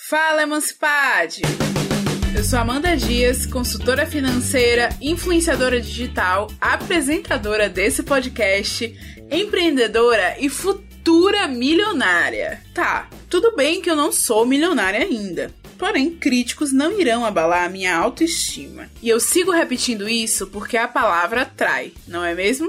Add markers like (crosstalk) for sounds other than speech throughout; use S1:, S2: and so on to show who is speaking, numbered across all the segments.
S1: Fala, Emancipade! Eu sou Amanda Dias, consultora financeira, influenciadora digital, apresentadora desse podcast, empreendedora e futura milionária. Tá, tudo bem que eu não sou milionária ainda. Porém, críticos não irão abalar a minha autoestima. E eu sigo repetindo isso porque a palavra trai, não é mesmo?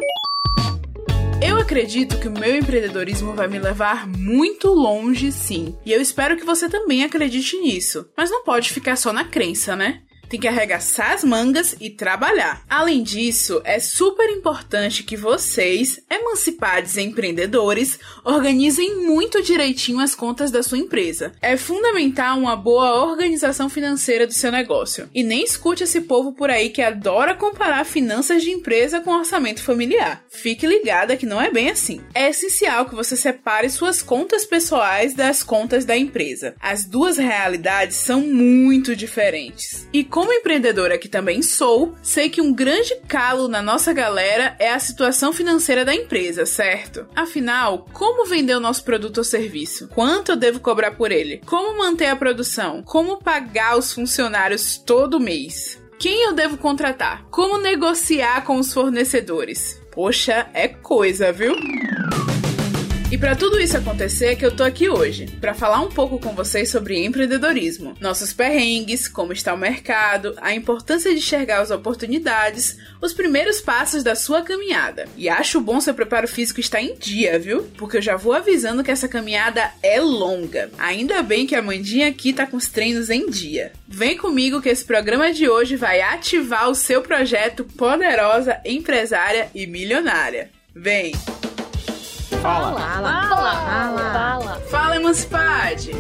S1: Eu acredito que o meu empreendedorismo vai me levar muito longe, sim. E eu espero que você também acredite nisso. Mas não pode ficar só na crença, né? Tem que arregaçar as mangas e trabalhar. Além disso, é super importante que vocês, emancipados empreendedores, organizem muito direitinho as contas da sua empresa. É fundamental uma boa organização financeira do seu negócio. E nem escute esse povo por aí que adora comparar finanças de empresa com orçamento familiar. Fique ligada que não é bem assim. É essencial que você separe suas contas pessoais das contas da empresa. As duas realidades são muito diferentes. E como empreendedora que também sou, sei que um grande calo na nossa galera é a situação financeira da empresa, certo? Afinal, como vender o nosso produto ou serviço? Quanto eu devo cobrar por ele? Como manter a produção? Como pagar os funcionários todo mês? Quem eu devo contratar? Como negociar com os fornecedores? Poxa, é coisa, viu? E para tudo isso acontecer que eu tô aqui hoje, para falar um pouco com vocês sobre empreendedorismo, nossos perrengues, como está o mercado, a importância de enxergar as oportunidades, os primeiros passos da sua caminhada. E acho bom seu preparo físico estar em dia, viu? Porque eu já vou avisando que essa caminhada é longa. Ainda bem que a Mandinha aqui tá com os treinos em dia. Vem comigo que esse programa de hoje vai ativar o seu projeto Poderosa Empresária e Milionária. Vem!
S2: Fala. Fala. Fala. Fala.
S1: Fala, Fala Emancipade.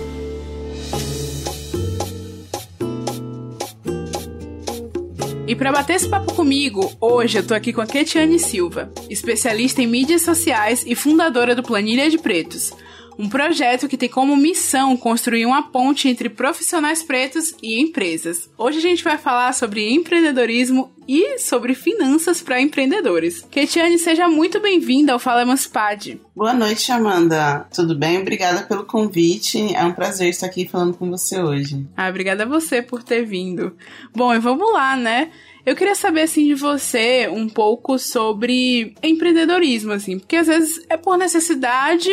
S1: E para bater esse papo comigo, hoje eu tô aqui com a Ketiane Silva, especialista em mídias sociais e fundadora do Planilha de Pretos, um projeto que tem como missão construir uma ponte entre profissionais pretos e empresas. Hoje a gente vai falar sobre empreendedorismo e sobre finanças para empreendedores. Ketiane, seja muito bem-vinda ao Fala Emancipade.
S3: Boa noite, Amanda. Tudo bem? Obrigada pelo convite. É um prazer estar aqui falando com você hoje.
S1: Ah, obrigada a você por ter vindo. Bom, e vamos lá, né? Eu queria saber, assim, de você um pouco sobre empreendedorismo, assim, porque às vezes é por necessidade,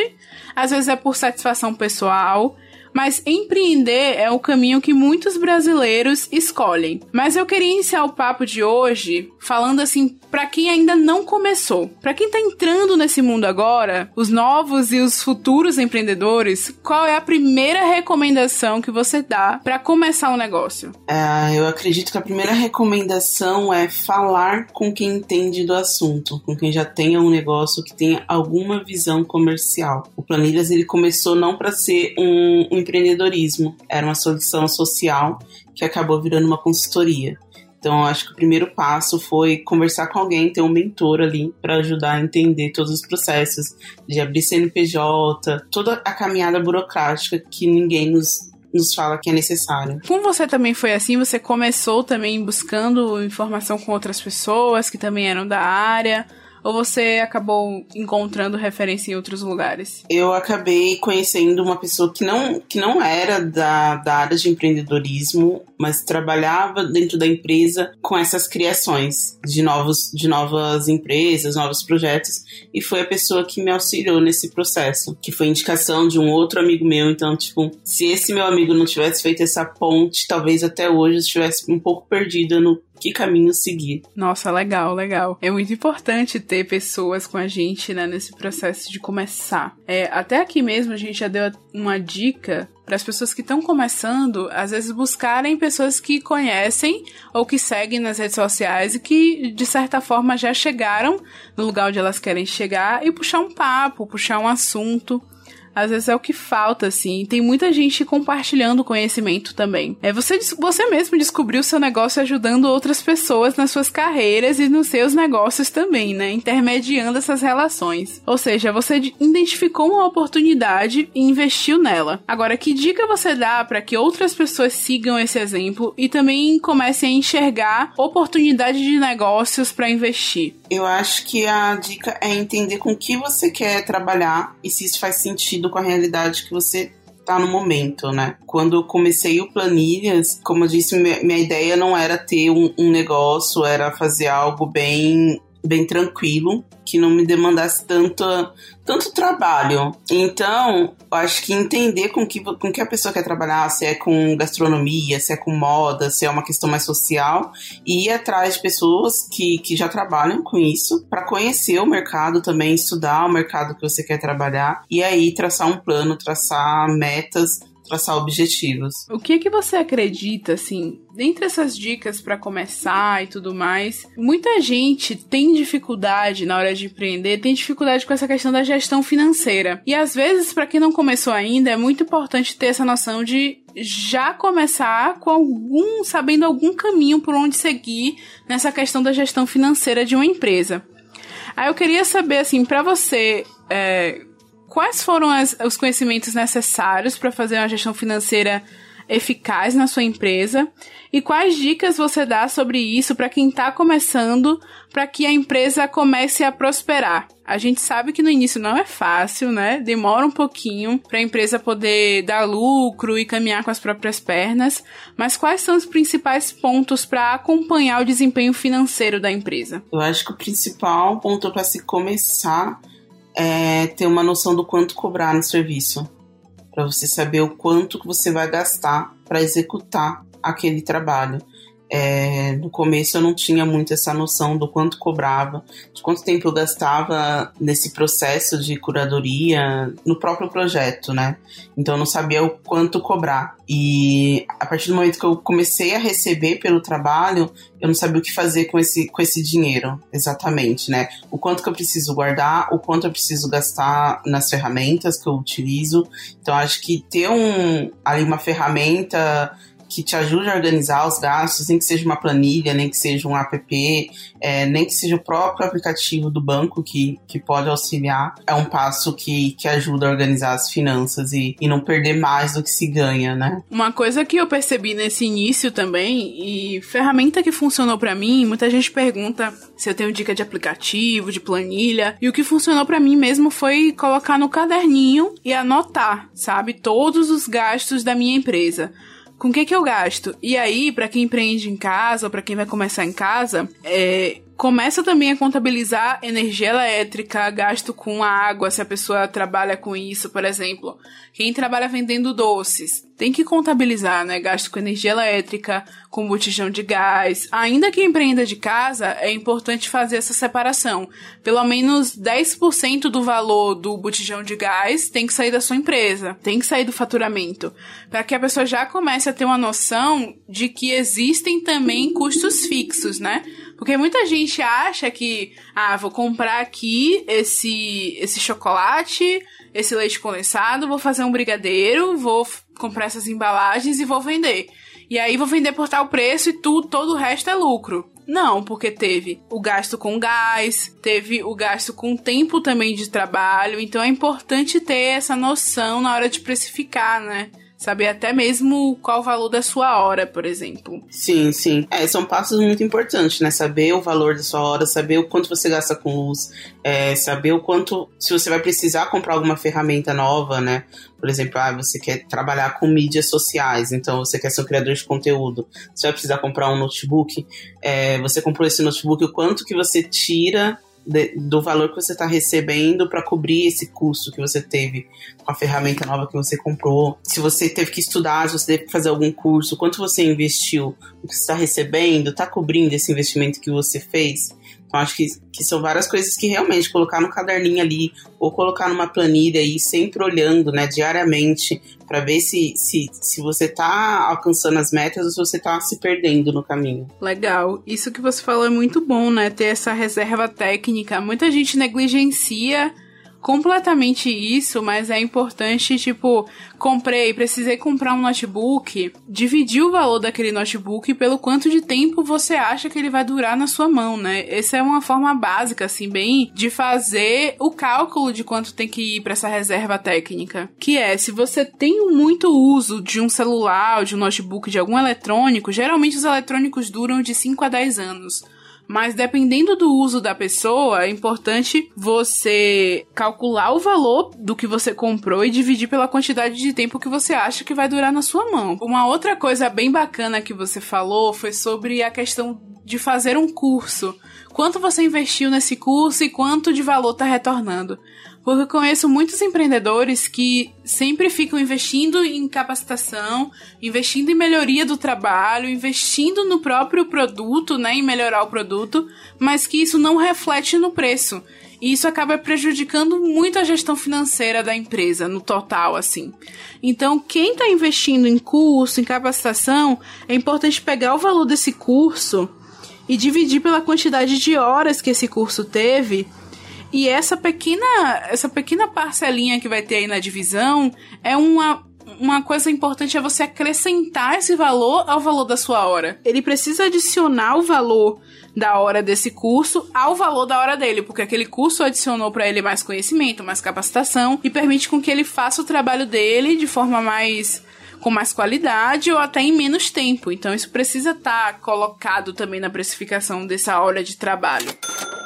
S1: às vezes é por satisfação pessoal, mas empreender é o caminho que muitos brasileiros escolhem. Mas eu queria iniciar o papo de hoje falando assim para quem ainda não começou, para quem tá entrando nesse mundo agora, os novos e os futuros empreendedores, qual é a primeira recomendação que você dá para começar um negócio?
S3: É, eu acredito que a primeira recomendação é falar com quem entende do assunto, com quem já tenha um negócio que tenha alguma visão comercial. O Planilhas ele começou não para ser um, um empreendedorismo, era uma solução social que acabou virando uma consultoria. Então, acho que o primeiro passo foi conversar com alguém, ter um mentor ali para ajudar a entender todos os processos de abrir CNPJ, toda a caminhada burocrática que ninguém nos, nos fala que é necessário.
S1: Com você também foi assim? Você começou também buscando informação com outras pessoas que também eram da área? Ou você acabou encontrando referência em outros lugares?
S3: Eu acabei conhecendo uma pessoa que não, que não era da, da área de empreendedorismo, mas trabalhava dentro da empresa com essas criações de, novos, de novas empresas, novos projetos, e foi a pessoa que me auxiliou nesse processo, que foi indicação de um outro amigo meu. Então, tipo, se esse meu amigo não tivesse feito essa ponte, talvez até hoje eu estivesse um pouco perdida no que caminho seguir.
S1: Nossa, legal, legal. É muito importante ter pessoas com a gente, né, nesse processo de começar. É, até aqui mesmo a gente já deu uma dica para as pessoas que estão começando, às vezes buscarem pessoas que conhecem ou que seguem nas redes sociais e que de certa forma já chegaram no lugar onde elas querem chegar e puxar um papo, puxar um assunto às vezes é o que falta, assim. Tem muita gente compartilhando conhecimento também. É você, você mesmo descobriu seu negócio ajudando outras pessoas nas suas carreiras e nos seus negócios também, né? Intermediando essas relações. Ou seja, você identificou uma oportunidade e investiu nela. Agora, que dica você dá para que outras pessoas sigam esse exemplo e também comecem a enxergar oportunidade de negócios para investir?
S3: Eu acho que a dica é entender com que você quer trabalhar e se isso faz sentido com a realidade que você tá no momento, né? Quando eu comecei o Planilhas, como eu disse, minha, ideia não era ter um, um negócio, era fazer algo bem bem tranquilo, que não me demandasse tanto, tanto trabalho. Então, acho que entender com que, com que a pessoa quer trabalhar, se é com gastronomia, se é com moda, se é uma questão mais social, e ir atrás de pessoas que, que já trabalham com isso, para conhecer o mercado também, estudar o mercado que você quer trabalhar, e aí traçar um plano, traçar metas traçar objetivos.
S1: O que que você acredita, assim, dentre essas dicas para começar e tudo mais, muita gente tem dificuldade na hora de empreender, tem dificuldade com essa questão da gestão financeira. E às vezes, para quem não começou ainda, é muito importante ter essa noção de já começar com algum, sabendo algum caminho por onde seguir nessa questão da gestão financeira de uma empresa. Aí eu queria saber, assim, para você, é, quais foram as, os conhecimentos necessários para fazer uma gestão financeira eficaz na sua empresa e quais dicas você dá sobre isso para quem está começando, para que a empresa comece a prosperar. A gente sabe que no início não é fácil, né? Demora um pouquinho para a empresa poder dar lucro e caminhar com as próprias pernas, mas quais são os principais pontos para acompanhar o desempenho financeiro da empresa?
S3: Eu acho que o principal ponto para se começar é ter uma noção do quanto cobrar no serviço, para você saber o quanto que você vai gastar para executar aquele trabalho. É, no começo eu não tinha muito essa noção do quanto cobrava, de quanto tempo eu gastava nesse processo de curadoria no próprio projeto, né? Então eu não sabia o quanto cobrar. E a partir do momento que eu comecei a receber pelo trabalho, eu não sabia o que fazer com esse, com esse dinheiro, exatamente, né? O quanto que eu preciso guardar, o quanto eu preciso gastar nas ferramentas que eu utilizo. Então acho que ter um, ali uma ferramenta que te ajude a organizar os gastos, nem que seja uma planilha, nem que seja um app, é, nem que seja o próprio aplicativo do banco que, que pode auxiliar, é um passo que, que ajuda a organizar as finanças e, e não perder mais do que se ganha, né?
S1: Uma coisa que eu percebi nesse início também, e ferramenta que funcionou para mim, muita gente pergunta se eu tenho dica de aplicativo, de planilha, e o que funcionou para mim mesmo foi colocar no caderninho e anotar, sabe, todos os gastos da minha empresa com o que que eu gasto? E aí, para quem empreende em casa ou para quem vai começar em casa, é, começa também a contabilizar energia elétrica, gasto com água, se a pessoa trabalha com isso, por exemplo. Quem trabalha vendendo doces, tem que contabilizar, né? Gasto com energia elétrica, com botijão de gás. Ainda que empreenda de casa, é importante fazer essa separação. Pelo menos 10% do valor do botijão de gás tem que sair da sua empresa, tem que sair do faturamento, para que a pessoa já comece a ter uma noção de que existem também custos fixos, né? Porque muita gente acha que, ah, vou comprar aqui esse, esse chocolate, esse leite condensado, vou fazer um brigadeiro, vou comprar essas embalagens e vou vender. E aí vou vender por tal preço e tudo, todo o resto é lucro. Não, porque teve o gasto com gás, teve o gasto com tempo também de trabalho, então é importante ter essa noção na hora de precificar, né? Saber até mesmo qual o valor da sua hora, por exemplo.
S3: Sim, sim. É, são passos muito importantes, né? Saber o valor da sua hora, saber o quanto você gasta com luz, é, saber o quanto. Se você vai precisar comprar alguma ferramenta nova, né? Por exemplo, ah, você quer trabalhar com mídias sociais, então você quer ser um criador de conteúdo. Você vai precisar comprar um notebook. É, você comprou esse notebook, o quanto que você tira de, do valor que você está recebendo para cobrir esse custo que você teve com a ferramenta nova que você comprou. Se você teve que estudar, se você teve que fazer algum curso, quanto você investiu, o que você está recebendo, está cobrindo esse investimento que você fez. Então, acho que, que são várias coisas que realmente colocar no caderninho ali, ou colocar numa planilha aí, sempre olhando, né, diariamente, para ver se, se, se você tá alcançando as metas ou se você tá se perdendo no caminho.
S1: Legal. Isso que você falou é muito bom, né? Ter essa reserva técnica. Muita gente negligencia completamente isso, mas é importante, tipo, comprei, precisei comprar um notebook, dividir o valor daquele notebook pelo quanto de tempo você acha que ele vai durar na sua mão, né? Essa é uma forma básica, assim, bem de fazer o cálculo de quanto tem que ir para essa reserva técnica. Que é, se você tem muito uso de um celular, de um notebook, de algum eletrônico, geralmente os eletrônicos duram de 5 a 10 anos. Mas dependendo do uso da pessoa, é importante você calcular o valor do que você comprou e dividir pela quantidade de tempo que você acha que vai durar na sua mão. Uma outra coisa bem bacana que você falou foi sobre a questão de fazer um curso. Quanto você investiu nesse curso e quanto de valor está retornando? Porque eu conheço muitos empreendedores que sempre ficam investindo em capacitação, investindo em melhoria do trabalho, investindo no próprio produto, né, em melhorar o produto, mas que isso não reflete no preço. E isso acaba prejudicando muito a gestão financeira da empresa, no total, assim. Então, quem está investindo em curso, em capacitação, é importante pegar o valor desse curso e dividir pela quantidade de horas que esse curso teve e essa pequena, essa pequena parcelinha que vai ter aí na divisão é uma uma coisa importante é você acrescentar esse valor ao valor da sua hora. Ele precisa adicionar o valor da hora desse curso ao valor da hora dele, porque aquele curso adicionou para ele mais conhecimento, mais capacitação e permite com que ele faça o trabalho dele de forma mais com mais qualidade ou até em menos tempo. Então isso precisa estar tá colocado também na precificação dessa hora de trabalho.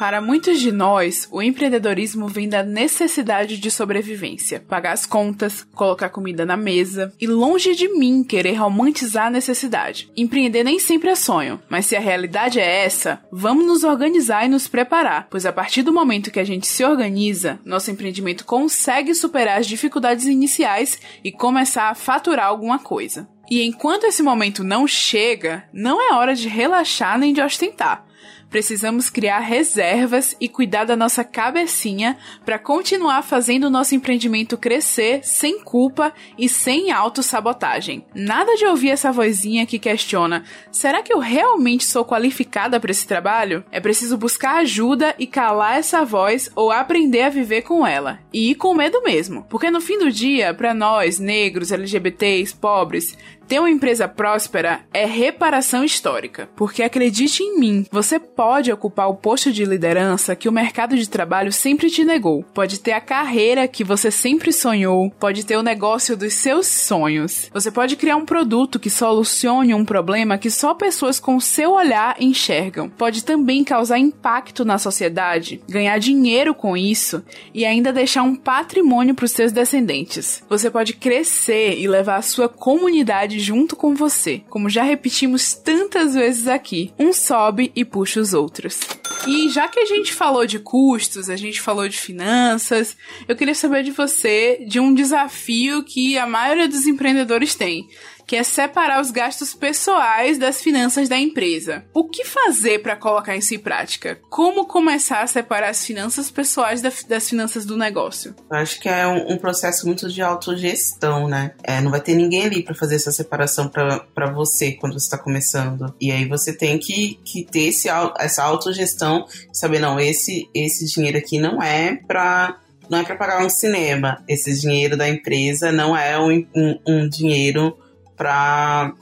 S1: Para muitos de nós, o empreendedorismo vem da necessidade de sobrevivência, pagar as contas, colocar comida na mesa e longe de mim querer romantizar a necessidade. Empreender nem sempre é sonho, mas se a realidade é essa, vamos nos organizar e nos preparar, pois a partir do momento que a gente se organiza, nosso empreendimento consegue superar as dificuldades iniciais e começar a faturar alguma coisa. E enquanto esse momento não chega, não é hora de relaxar nem de ostentar precisamos criar reservas e cuidar da nossa cabecinha para continuar fazendo o nosso empreendimento crescer sem culpa e sem autossabotagem. Nada de ouvir essa vozinha que questiona: será que eu realmente sou qualificada para esse trabalho? É preciso buscar ajuda e calar essa voz ou aprender a viver com ela. E ir com medo mesmo, porque no fim do dia, para nós, negros, LGBTs, pobres, ter uma empresa próspera é reparação histórica, porque acredite em mim, você pode ocupar o posto de liderança que o mercado de trabalho sempre te negou. Pode ter a carreira que você sempre sonhou, pode ter o negócio dos seus sonhos. Você pode criar um produto que solucione um problema que só pessoas com seu olhar enxergam. Pode também causar impacto na sociedade, ganhar dinheiro com isso e ainda deixar um patrimônio para os seus descendentes. Você pode crescer e levar a sua comunidade junto com você. Como já repetimos tantas vezes aqui, um sobe e puxa os outros. E já que a gente falou de custos, a gente falou de finanças, eu queria saber de você de um desafio que a maioria dos empreendedores tem que é separar os gastos pessoais das finanças da empresa. O que fazer para colocar isso em prática? Como começar a separar as finanças pessoais das finanças do negócio?
S3: Eu acho que é um, um processo muito de autogestão, né? É, não vai ter ninguém ali para fazer essa separação para você quando você está começando. E aí você tem que, que ter esse, essa autogestão, saber, não, esse, esse dinheiro aqui não é para não é para pagar um cinema. Esse dinheiro da empresa não é um, um, um dinheiro para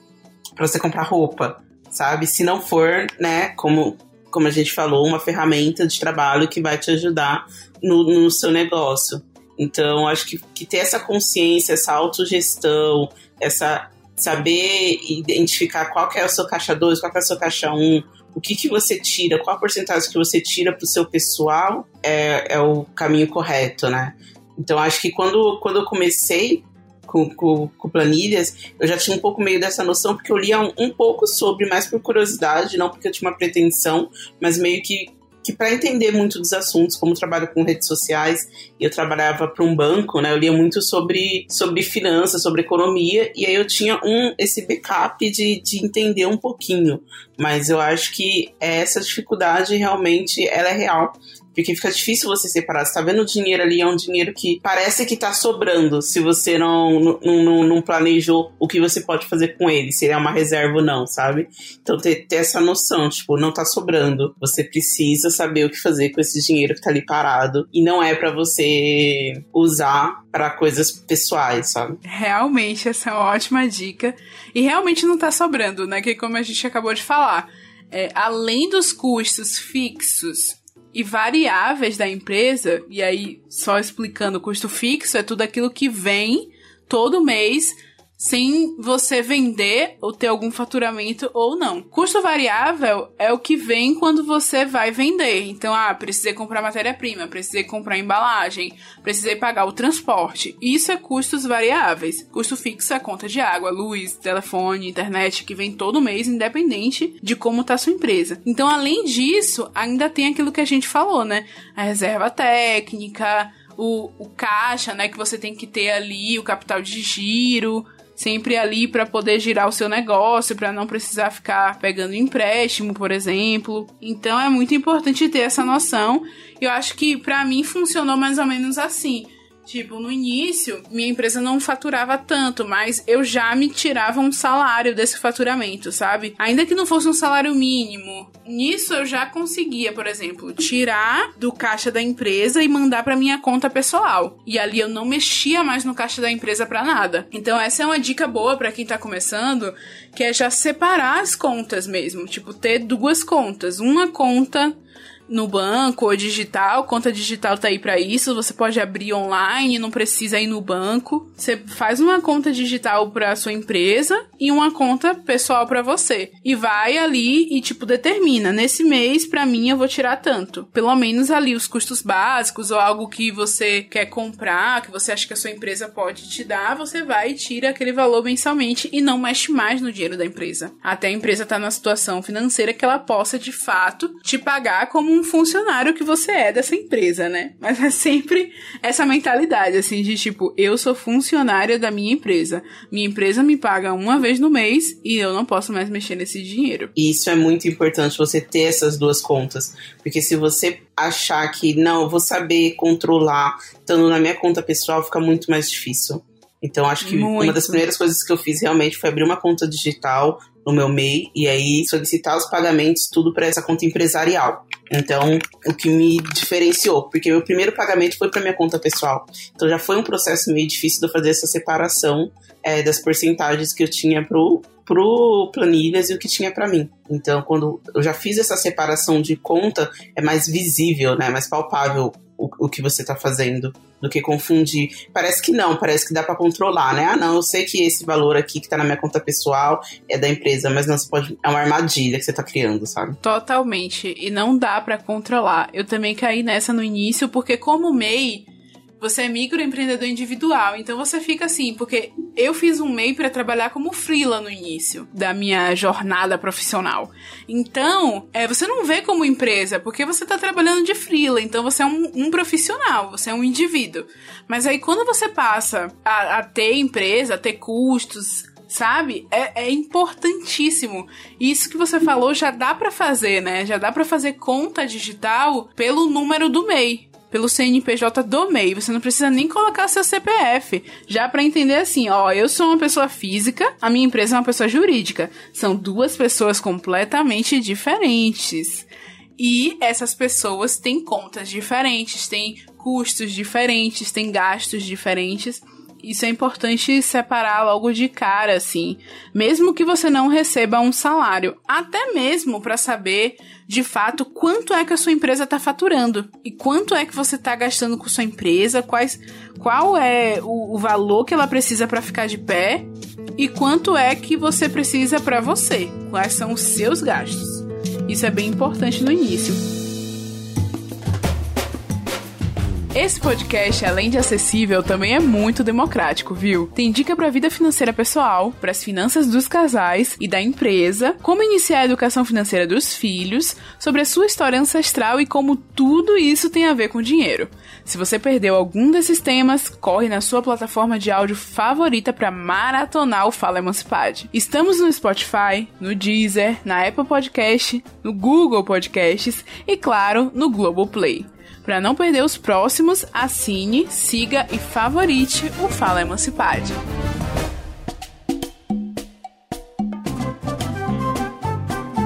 S3: você comprar roupa, sabe? Se não for, né, como, como a gente falou, uma ferramenta de trabalho que vai te ajudar no, no seu negócio. Então, acho que, que ter essa consciência, essa autogestão, essa saber identificar qual é o seu caixa 2, qual é o seu caixa 1, um, o que, que você tira, qual a porcentagem que você tira para o seu pessoal é, é o caminho correto, né? Então, acho que quando, quando eu comecei com, com, com, planilhas, eu já tinha um pouco meio dessa noção, porque eu lia um, um, pouco sobre, mais por curiosidade, não porque eu tinha uma pretensão, mas meio que, que para entender muito dos assuntos, como eu trabalho com redes sociais, e eu trabalhava para um banco, né, eu lia muito sobre, sobre finanças, sobre economia, e aí eu tinha um esse backup de, de entender um pouquinho, mas eu acho que essa dificuldade realmente ela é real porque fica difícil você separar. Você tá vendo o dinheiro ali, é um dinheiro que parece que tá sobrando se você não, não, não, não planejou o que você pode fazer com ele, se ele é uma reserva ou não, sabe? Então ter, ter essa noção, tipo, não tá sobrando. Você precisa saber o que fazer com esse dinheiro que tá ali parado. E não é para você usar para coisas pessoais, sabe?
S1: Realmente, essa é uma ótima dica. E realmente não tá sobrando, né? Que como a gente acabou de falar. É, além dos custos fixos e variáveis da empresa, e aí só explicando, custo fixo é tudo aquilo que vem todo mês sem você vender ou ter algum faturamento ou não. Custo variável é o que vem quando você vai vender. Então, ah, precisei comprar matéria-prima, precisei comprar embalagem, precisei pagar o transporte. Isso é custos variáveis. Custo fixo é conta de água, luz, telefone, internet, que vem todo mês, independente de como tá sua empresa. Então, além disso, ainda tem aquilo que a gente falou, né? A reserva técnica, o, o caixa, né, que você tem que ter ali, o capital de giro, sempre ali para poder girar o seu negócio, para não precisar ficar pegando empréstimo, por exemplo. Então é muito importante ter essa noção. Eu acho que para mim funcionou mais ou menos assim. Tipo, no início, minha empresa não faturava tanto, mas eu já me tirava um salário desse faturamento, sabe? Ainda que não fosse um salário mínimo. Nisso eu já conseguia, por exemplo, tirar do caixa da empresa e mandar para minha conta pessoal. E ali eu não mexia mais no caixa da empresa para nada. Então essa é uma dica boa para quem tá começando, que é já separar as contas mesmo, tipo ter duas contas, uma conta no banco ou digital, conta digital tá aí para isso, você pode abrir online, não precisa ir no banco. Você faz uma conta digital para sua empresa e uma conta pessoal para você. E vai ali e tipo determina, nesse mês para mim eu vou tirar tanto. Pelo menos ali os custos básicos ou algo que você quer comprar, que você acha que a sua empresa pode te dar, você vai e tira aquele valor mensalmente e não mexe mais no dinheiro da empresa. Até a empresa tá na situação financeira que ela possa de fato te pagar como um funcionário que você é dessa empresa, né? Mas é sempre essa mentalidade, assim, de tipo, eu sou funcionária da minha empresa. Minha empresa me paga uma vez no mês e eu não posso mais mexer nesse dinheiro.
S3: Isso é muito importante você ter essas duas contas. Porque se você achar que, não, eu vou saber controlar, estando na minha conta pessoal, fica muito mais difícil. Então, acho que muito. uma das primeiras coisas que eu fiz realmente foi abrir uma conta digital no meu MEI e aí solicitar os pagamentos tudo para essa conta empresarial. Então, o que me diferenciou, porque meu primeiro pagamento foi para minha conta pessoal. Então, já foi um processo meio difícil de eu fazer essa separação é, das porcentagens que eu tinha pro pro planilhas e o que tinha para mim. Então, quando eu já fiz essa separação de conta, é mais visível, né, mais palpável o, o que você está fazendo do que confundir. Parece que não, parece que dá para controlar, né? Ah, não, eu sei que esse valor aqui que tá na minha conta pessoal é da empresa, mas não, você pode. É uma armadilha que você tá criando, sabe?
S1: Totalmente. E não dá para controlar. Eu também caí nessa no início, porque como MEI você é microempreendedor individual, então você fica assim, porque eu fiz um MEI para trabalhar como freela no início da minha jornada profissional. Então, é, você não vê como empresa, porque você está trabalhando de freela, então você é um, um, profissional, você é um indivíduo. Mas aí quando você passa a, a ter empresa, a ter custos, sabe? É, é, importantíssimo. Isso que você falou já dá para fazer, né? Já dá para fazer conta digital pelo número do MEI pelo CNPJ do MEI. Você não precisa nem colocar seu CPF. Já para entender assim, ó, eu sou uma pessoa física, a minha empresa é uma pessoa jurídica. São duas pessoas completamente diferentes. E essas pessoas têm contas diferentes, têm custos diferentes, têm gastos diferentes isso é importante separar logo de cara, assim. Mesmo que você não receba um salário. Até mesmo para saber, de fato, quanto é que a sua empresa está faturando. E quanto é que você está gastando com sua empresa, quais, qual é o, o valor que ela precisa para ficar de pé. E quanto é que você precisa para você. Quais são os seus gastos. Isso é bem importante no início. Esse podcast, além de acessível, também é muito democrático, viu? Tem dica para a vida financeira pessoal, para as finanças dos casais e da empresa, como iniciar a educação financeira dos filhos, sobre a sua história ancestral e como tudo isso tem a ver com dinheiro. Se você perdeu algum desses temas, corre na sua plataforma de áudio favorita para maratonar o Fala Emancipade. Estamos no Spotify, no Deezer, na Apple Podcast, no Google Podcasts e, claro, no Globoplay. Para não perder os próximos, assine, siga e favorite o Fala Emancipade.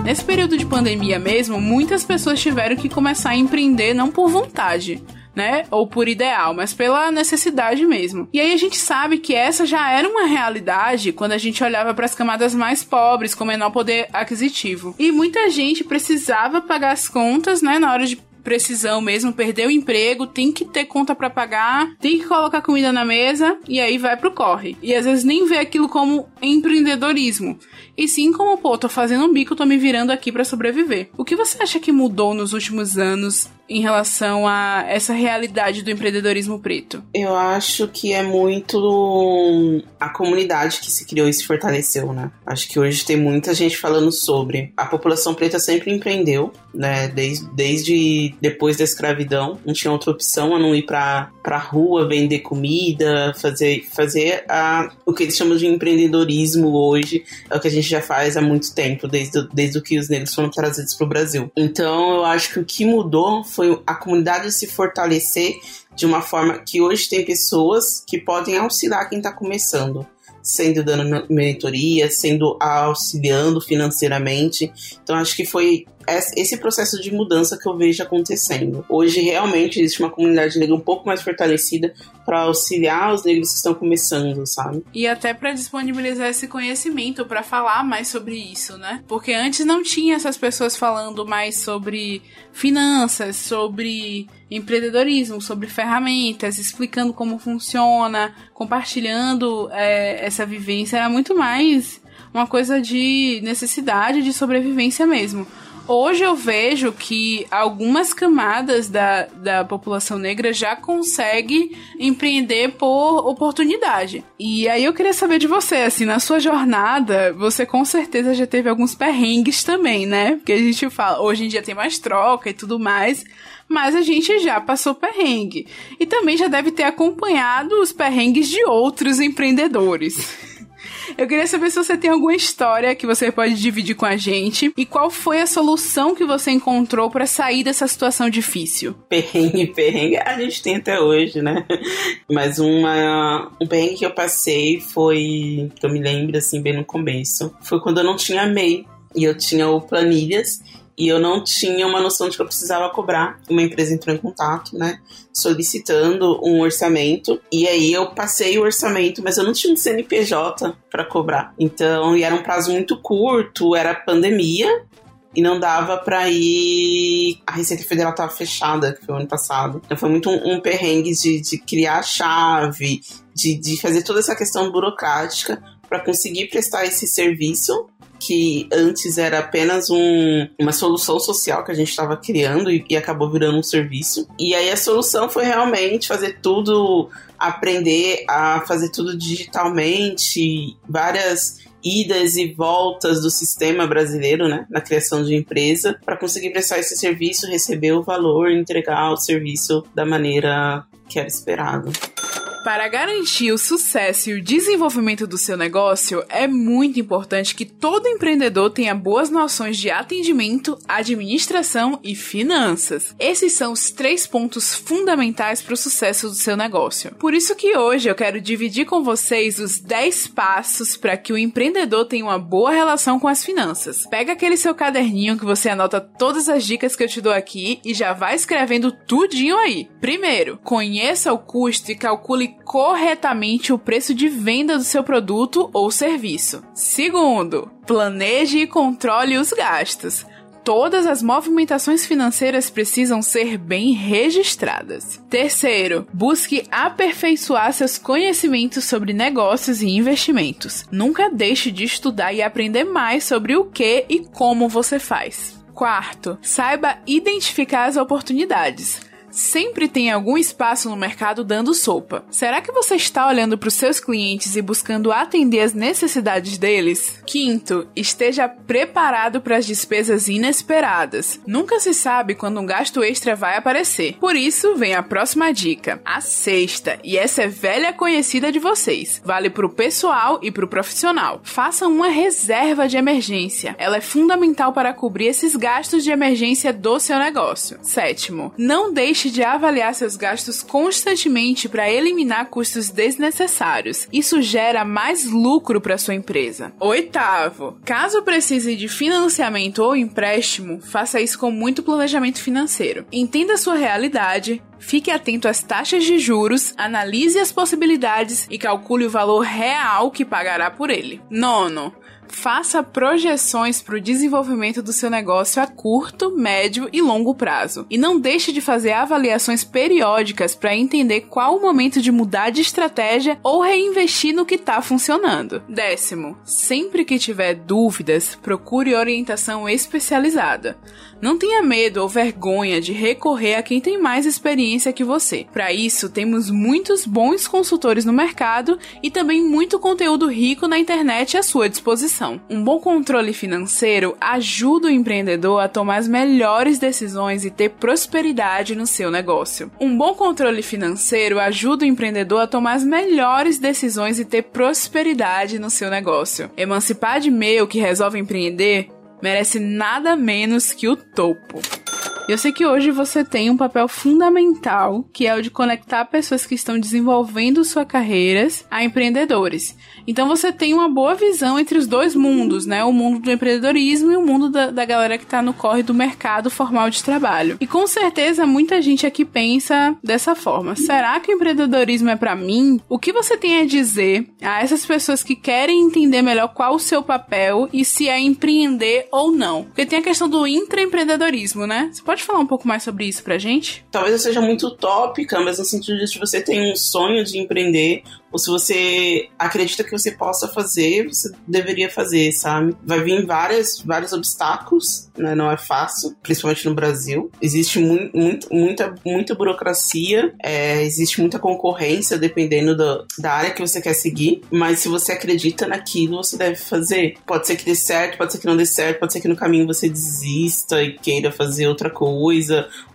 S1: Nesse período de pandemia mesmo, muitas pessoas tiveram que começar a empreender não por vontade, né? Ou por ideal, mas pela necessidade mesmo. E aí a gente sabe que essa já era uma realidade quando a gente olhava para as camadas mais pobres, com menor poder aquisitivo. E muita gente precisava pagar as contas, né, na hora de precisão mesmo, perder o emprego, tem que ter conta para pagar, tem que colocar comida na mesa e aí vai pro corre. E às vezes nem vê aquilo como empreendedorismo. E sim como, pô, tô fazendo um bico, tô me virando aqui para sobreviver. O que você acha que mudou nos últimos anos em relação a essa realidade do empreendedorismo preto?
S3: Eu acho que é muito a comunidade que se criou e se fortaleceu, né? Acho que hoje tem muita gente falando sobre. A população preta sempre empreendeu, né? Desde, desde depois da escravidão, não tinha outra opção a não ir pra, pra rua vender comida, fazer, fazer a, o que eles chamam de empreendedorismo hoje, é o que a gente já faz há muito tempo, desde, desde o que os negros foram trazidos pro Brasil. Então eu acho que o que mudou foi a comunidade se fortalecer de uma forma que hoje tem pessoas que podem auxiliar quem está começando sendo dando mentoria, sendo auxiliando financeiramente. Então acho que foi esse processo de mudança que eu vejo acontecendo. Hoje realmente existe uma comunidade negra um pouco mais fortalecida para auxiliar os negros que estão começando, sabe?
S1: E até para disponibilizar esse conhecimento para falar mais sobre isso, né? Porque antes não tinha essas pessoas falando mais sobre finanças, sobre empreendedorismo, sobre ferramentas, explicando como funciona, compartilhando é, essa vivência. Era muito mais uma coisa de necessidade de sobrevivência mesmo. Hoje eu vejo que algumas camadas da, da população negra já consegue empreender por oportunidade. E aí eu queria saber de você, assim, na sua jornada, você com certeza já teve alguns perrengues também, né? Porque a gente fala, hoje em dia tem mais troca e tudo mais mas a gente já passou perrengue. E também já deve ter acompanhado os perrengues de outros empreendedores. (laughs) Eu queria saber se você tem alguma história que você pode dividir com a gente e qual foi a solução que você encontrou para sair dessa situação difícil.
S3: Perrengue, perrengue, a gente tem até hoje, né? Mas uma, um perrengue que eu passei foi, que eu me lembro assim, bem no começo, foi quando eu não tinha MEI e eu tinha o Planilhas e eu não tinha uma noção de que eu precisava cobrar. Uma empresa entrou em contato, né, solicitando um orçamento, e aí eu passei o orçamento, mas eu não tinha um CNPJ para cobrar. Então, e era um prazo muito curto, era pandemia, e não dava para ir. A Receita Federal estava fechada, que foi o ano passado. Então foi muito um, um perrengue de, de criar a chave, de, de fazer toda essa questão burocrática para conseguir prestar esse serviço que antes era apenas um, uma solução social que a gente estava criando e, e acabou virando um serviço. E aí a solução foi realmente fazer tudo, aprender a fazer tudo digitalmente, várias idas e voltas do sistema brasileiro, né, na criação de empresa, para conseguir prestar esse serviço, receber o valor, entregar o serviço da maneira que era esperado.
S1: Para garantir o sucesso e o desenvolvimento do seu negócio, é muito importante que todo empreendedor tenha boas noções de atendimento, administração e finanças. Esses são os três pontos fundamentais para o sucesso do seu negócio. Por isso que hoje eu quero dividir com vocês os 10 passos para que o empreendedor tenha uma boa relação com as finanças. Pega aquele seu caderninho que você anota todas as dicas que eu te dou aqui e já vai escrevendo tudinho aí. Primeiro, conheça o custo e calcule corretamente o preço de venda do seu produto ou serviço. Segundo, planeje e controle os gastos. Todas as movimentações financeiras precisam ser bem registradas. Terceiro, busque aperfeiçoar seus conhecimentos sobre negócios e investimentos. Nunca deixe de estudar e aprender mais sobre o que e como você faz. Quarto, saiba identificar as oportunidades sempre tem algum espaço no mercado dando sopa. Será que você está olhando para os seus clientes e buscando atender as necessidades deles? Quinto, esteja preparado para as despesas inesperadas. Nunca se sabe quando um gasto extra vai aparecer. Por isso, vem a próxima dica. A sexta, e essa é velha conhecida de vocês. Vale para o pessoal e para o profissional. Faça uma reserva de emergência. Ela é fundamental para cobrir esses gastos de emergência do seu negócio. Sétimo, não deixe deixe de avaliar seus gastos constantemente para eliminar custos desnecessários. Isso gera mais lucro para sua empresa. Oitavo, caso precise de financiamento ou empréstimo, faça isso com muito planejamento financeiro. Entenda sua realidade, Fique atento às taxas de juros, analise as possibilidades e calcule o valor real que pagará por ele. Nono, Faça projeções para o desenvolvimento do seu negócio a curto, médio e longo prazo. E não deixe de fazer avaliações periódicas para entender qual o momento de mudar de estratégia ou reinvestir no que está funcionando. Décimo, sempre que tiver dúvidas, procure orientação especializada. Não tenha medo ou vergonha de recorrer a quem tem mais experiência que você. Para isso, temos muitos bons consultores no mercado e também muito conteúdo rico na internet à sua disposição. Um bom controle financeiro ajuda o empreendedor a tomar as melhores decisões e ter prosperidade no seu negócio. Um bom controle financeiro ajuda o empreendedor a tomar as melhores decisões e ter prosperidade no seu negócio. Emancipar de meio que resolve empreender merece nada menos que o topo. Eu sei que hoje você tem um papel fundamental, que é o de conectar pessoas que estão desenvolvendo suas carreiras a empreendedores. Então você tem uma boa visão entre os dois mundos, né? O mundo do empreendedorismo e o mundo da, da galera que tá no corre do mercado formal de trabalho. E com certeza muita gente aqui pensa dessa forma. Será que o empreendedorismo é para mim? O que você tem a dizer a essas pessoas que querem entender melhor qual o seu papel e se é empreender ou não? Porque tem a questão do intraempreendedorismo, né? Você pode falar um pouco mais sobre isso pra gente?
S3: Talvez eu seja muito utópica, mas no sentido de você tem um sonho de empreender, ou se você acredita que você possa fazer, você deveria fazer, sabe? Vai vir várias, vários obstáculos, né? Não é fácil, principalmente no Brasil. Existe mu muito, muita, muita burocracia, é, existe muita concorrência dependendo do, da área que você quer seguir, mas se você acredita naquilo, você deve fazer. Pode ser que dê certo, pode ser que não dê certo, pode ser que no caminho você desista e queira fazer outra coisa,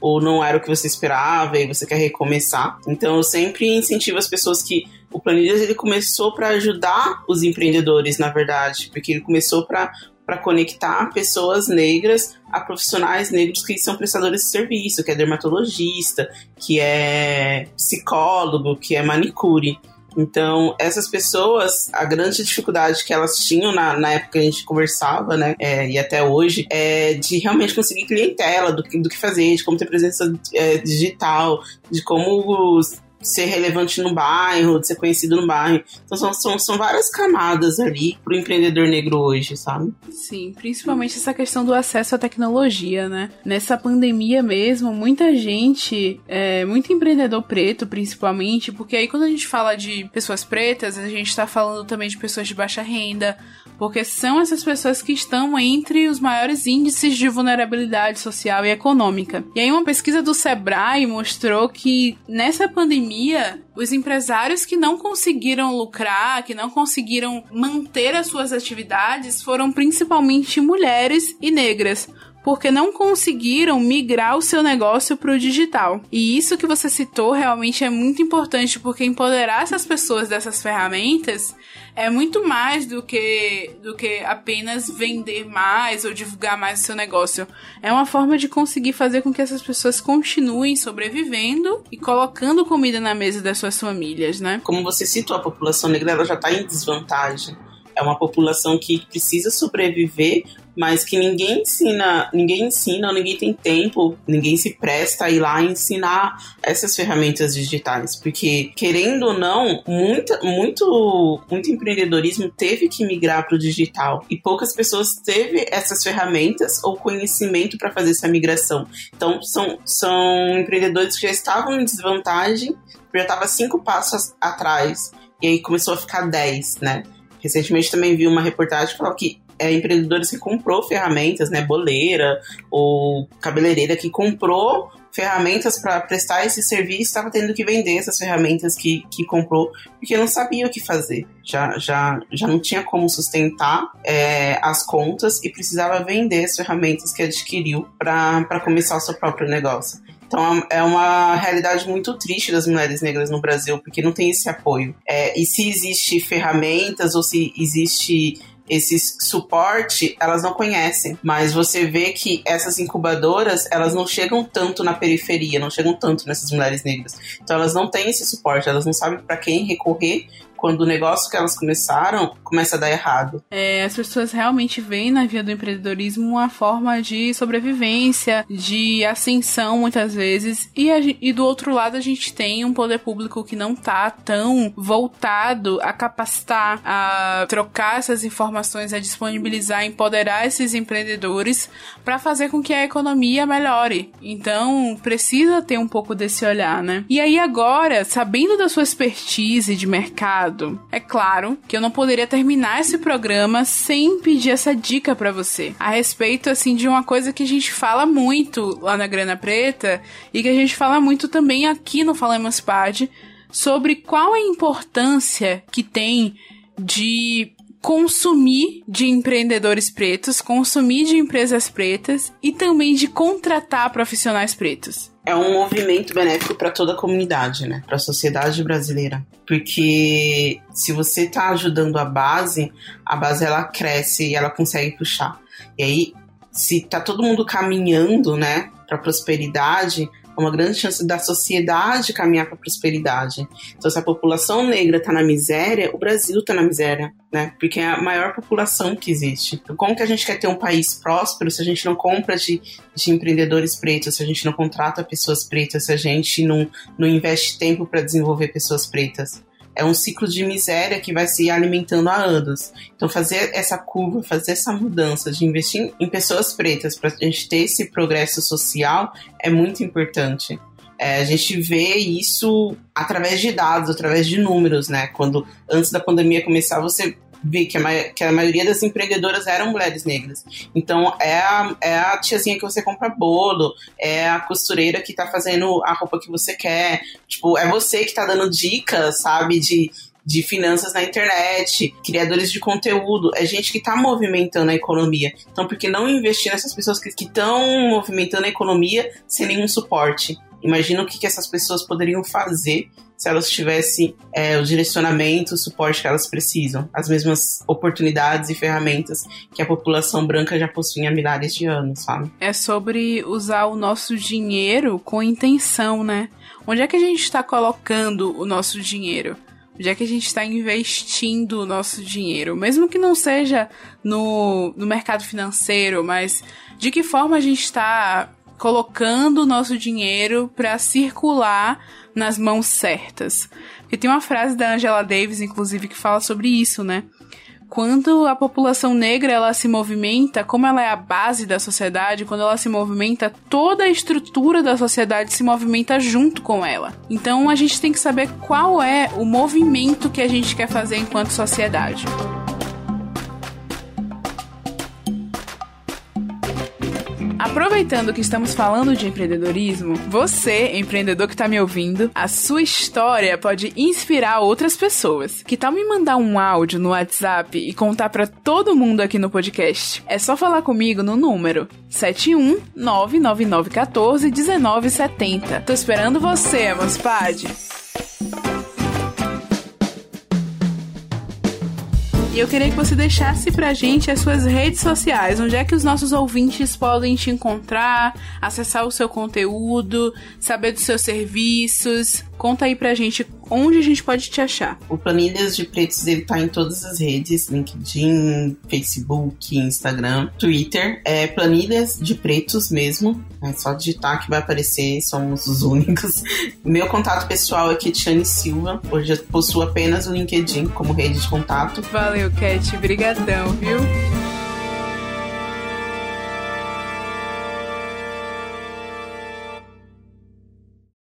S3: ou não era o que você esperava e você quer recomeçar. Então eu sempre incentivo as pessoas que o Planilhas ele começou para ajudar os empreendedores, na verdade, porque ele começou para para conectar pessoas negras a profissionais negros que são prestadores de serviço, que é dermatologista, que é psicólogo, que é manicure. Então, essas pessoas, a grande dificuldade que elas tinham na, na época que a gente conversava, né, é, e até hoje, é de realmente conseguir clientela, do, do que fazer, de como ter presença é, digital, de como ser relevante no bairro, de ser conhecido no bairro. Então são, são, são várias camadas ali pro empreendedor negro hoje, sabe?
S1: Sim, principalmente essa questão do acesso à tecnologia, né? Nessa pandemia mesmo, muita gente, é, muito empreendedor preto principalmente, porque aí quando a gente fala de pessoas pretas, a gente tá falando também de pessoas de baixa renda, porque são essas pessoas que estão entre os maiores índices de vulnerabilidade social e econômica. E aí uma pesquisa do Sebrae mostrou que nessa pandemia, os empresários que não conseguiram lucrar, que não conseguiram manter as suas atividades, foram principalmente mulheres e negras porque não conseguiram migrar o seu negócio para o digital. E isso que você citou realmente é muito importante, porque empoderar essas pessoas dessas ferramentas é muito mais do que, do que apenas vender mais ou divulgar mais o seu negócio. É uma forma de conseguir fazer com que essas pessoas continuem sobrevivendo e colocando comida na mesa das suas famílias, né?
S3: Como você citou, a população negra ela já está em desvantagem é uma população que precisa sobreviver, mas que ninguém ensina, ninguém ensina, ninguém tem tempo, ninguém se presta a ir lá ensinar essas ferramentas digitais, porque querendo ou não, muita, muito, muito empreendedorismo teve que migrar para o digital e poucas pessoas teve essas ferramentas ou conhecimento para fazer essa migração. Então são, são empreendedores que já estavam em desvantagem, já estava cinco passos atrás e aí começou a ficar dez, né? Recentemente também vi uma reportagem que falava que é, empreendedores que comprou ferramentas, né, boleira ou cabeleireira que comprou ferramentas para prestar esse serviço, estava tendo que vender essas ferramentas que, que comprou, porque não sabia o que fazer. Já, já, já não tinha como sustentar é, as contas e precisava vender as ferramentas que adquiriu para começar o seu próprio negócio. Então é uma realidade muito triste das mulheres negras no Brasil, porque não tem esse apoio. É, e se existe ferramentas ou se existe esse suporte, elas não conhecem. Mas você vê que essas incubadoras, elas não chegam tanto na periferia, não chegam tanto nessas mulheres negras. Então elas não têm esse suporte, elas não sabem para quem recorrer quando o negócio que elas começaram começa a dar errado.
S1: É, as pessoas realmente veem na via do empreendedorismo uma forma de sobrevivência, de ascensão muitas vezes, e, a, e do outro lado a gente tem um poder público que não tá tão voltado a capacitar, a trocar essas informações, a disponibilizar, a empoderar esses empreendedores para fazer com que a economia melhore. Então, precisa ter um pouco desse olhar, né? E aí agora, sabendo da sua expertise de mercado, é claro que eu não poderia terminar esse programa sem pedir essa dica para você a respeito assim de uma coisa que a gente fala muito lá na Grana Preta e que a gente fala muito também aqui no Falamos Pad sobre qual a importância que tem de consumir de empreendedores pretos, consumir de empresas pretas e também de contratar profissionais pretos.
S3: É um movimento benéfico para toda a comunidade, né? Para a sociedade brasileira. Porque se você está ajudando a base, a base ela cresce e ela consegue puxar. E aí, se tá todo mundo caminhando, né, para prosperidade, uma grande chance da sociedade caminhar para a prosperidade. Então, se a população negra está na miséria, o Brasil está na miséria, né? Porque é a maior população que existe. Então, como que a gente quer ter um país próspero se a gente não compra de, de empreendedores pretos, se a gente não contrata pessoas pretas, se a gente não, não investe tempo para desenvolver pessoas pretas? É um ciclo de miséria que vai se alimentando há anos. Então, fazer essa curva, fazer essa mudança de investir em pessoas pretas para a gente ter esse progresso social é muito importante. É, a gente vê isso através de dados, através de números, né? Quando antes da pandemia começar, você vi que a, que a maioria das empreendedoras eram mulheres negras. Então, é a, é a tiazinha que você compra bolo, é a costureira que tá fazendo a roupa que você quer. Tipo, é você que tá dando dicas, sabe, de, de finanças na internet, criadores de conteúdo, é gente que está movimentando a economia. Então, por que não investir nessas pessoas que estão movimentando a economia sem nenhum suporte? Imagina o que, que essas pessoas poderiam fazer se elas tivessem é, o direcionamento, o suporte que elas precisam, as mesmas oportunidades e ferramentas que a população branca já possui há milhares de anos, sabe?
S1: É sobre usar o nosso dinheiro com intenção, né? Onde é que a gente está colocando o nosso dinheiro? Onde é que a gente está investindo o nosso dinheiro? Mesmo que não seja no, no mercado financeiro, mas de que forma a gente está colocando o nosso dinheiro para circular nas mãos certas. Porque tem uma frase da Angela Davis, inclusive, que fala sobre isso, né? Quando a população negra ela se movimenta, como ela é a base da sociedade, quando ela se movimenta, toda a estrutura da sociedade se movimenta junto com ela. Então a gente tem que saber qual é o movimento que a gente quer fazer enquanto sociedade. Aproveitando que estamos falando de empreendedorismo, você, empreendedor que está me ouvindo, a sua história pode inspirar outras pessoas. Que tal me mandar um áudio no WhatsApp e contar para todo mundo aqui no podcast? É só falar comigo no número 71999141970. Tô esperando você, Mospad. E eu queria que você deixasse pra gente as suas redes sociais, onde é que os nossos ouvintes podem te encontrar, acessar o seu conteúdo, saber dos seus serviços. Conta aí pra gente onde a gente pode te achar.
S3: O Planilhas de Pretos ele tá em todas as redes: LinkedIn, Facebook, Instagram, Twitter. É Planilhas de Pretos mesmo. É só digitar que vai aparecer, somos os únicos. (laughs) Meu contato pessoal é Ketiane Silva. Hoje eu possuo apenas o LinkedIn como rede de contato.
S1: Valeu, Cat. Brigadão, viu?